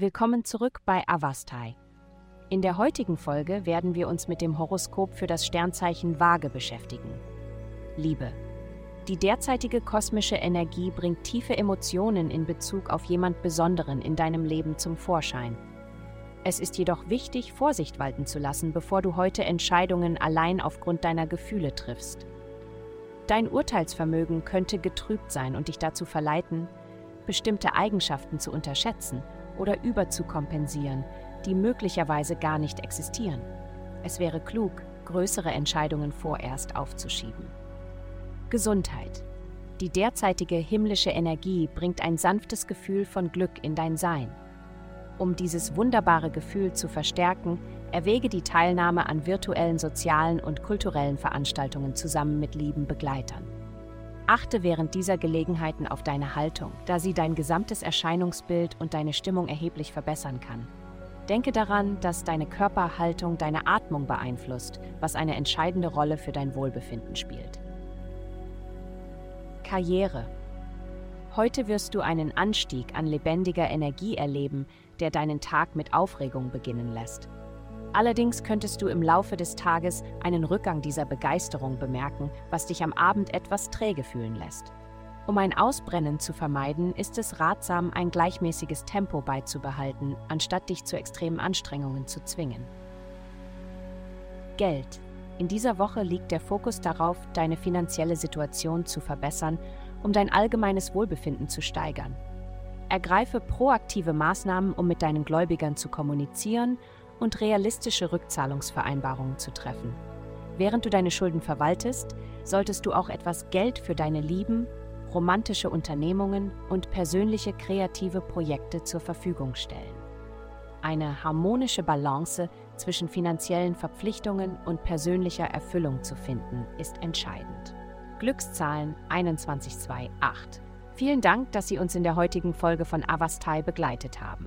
willkommen zurück bei Avastai. In der heutigen Folge werden wir uns mit dem Horoskop für das Sternzeichen Waage beschäftigen. Liebe. Die derzeitige kosmische Energie bringt tiefe Emotionen in Bezug auf jemand Besonderen in deinem Leben zum Vorschein. Es ist jedoch wichtig, Vorsicht walten zu lassen, bevor du heute Entscheidungen allein aufgrund deiner Gefühle triffst. Dein Urteilsvermögen könnte getrübt sein und dich dazu verleiten, bestimmte Eigenschaften zu unterschätzen oder überzukompensieren, die möglicherweise gar nicht existieren. Es wäre klug, größere Entscheidungen vorerst aufzuschieben. Gesundheit. Die derzeitige himmlische Energie bringt ein sanftes Gefühl von Glück in dein Sein. Um dieses wunderbare Gefühl zu verstärken, erwäge die Teilnahme an virtuellen sozialen und kulturellen Veranstaltungen zusammen mit lieben Begleitern. Achte während dieser Gelegenheiten auf deine Haltung, da sie dein gesamtes Erscheinungsbild und deine Stimmung erheblich verbessern kann. Denke daran, dass deine Körperhaltung deine Atmung beeinflusst, was eine entscheidende Rolle für dein Wohlbefinden spielt. Karriere. Heute wirst du einen Anstieg an lebendiger Energie erleben, der deinen Tag mit Aufregung beginnen lässt. Allerdings könntest du im Laufe des Tages einen Rückgang dieser Begeisterung bemerken, was dich am Abend etwas träge fühlen lässt. Um ein Ausbrennen zu vermeiden, ist es ratsam, ein gleichmäßiges Tempo beizubehalten, anstatt dich zu extremen Anstrengungen zu zwingen. Geld. In dieser Woche liegt der Fokus darauf, deine finanzielle Situation zu verbessern, um dein allgemeines Wohlbefinden zu steigern. Ergreife proaktive Maßnahmen, um mit deinen Gläubigern zu kommunizieren und realistische Rückzahlungsvereinbarungen zu treffen. Während du deine Schulden verwaltest, solltest du auch etwas Geld für deine Lieben, romantische Unternehmungen und persönliche kreative Projekte zur Verfügung stellen. Eine harmonische Balance zwischen finanziellen Verpflichtungen und persönlicher Erfüllung zu finden, ist entscheidend. Glückszahlen 21228. Vielen Dank, dass Sie uns in der heutigen Folge von Avastai begleitet haben.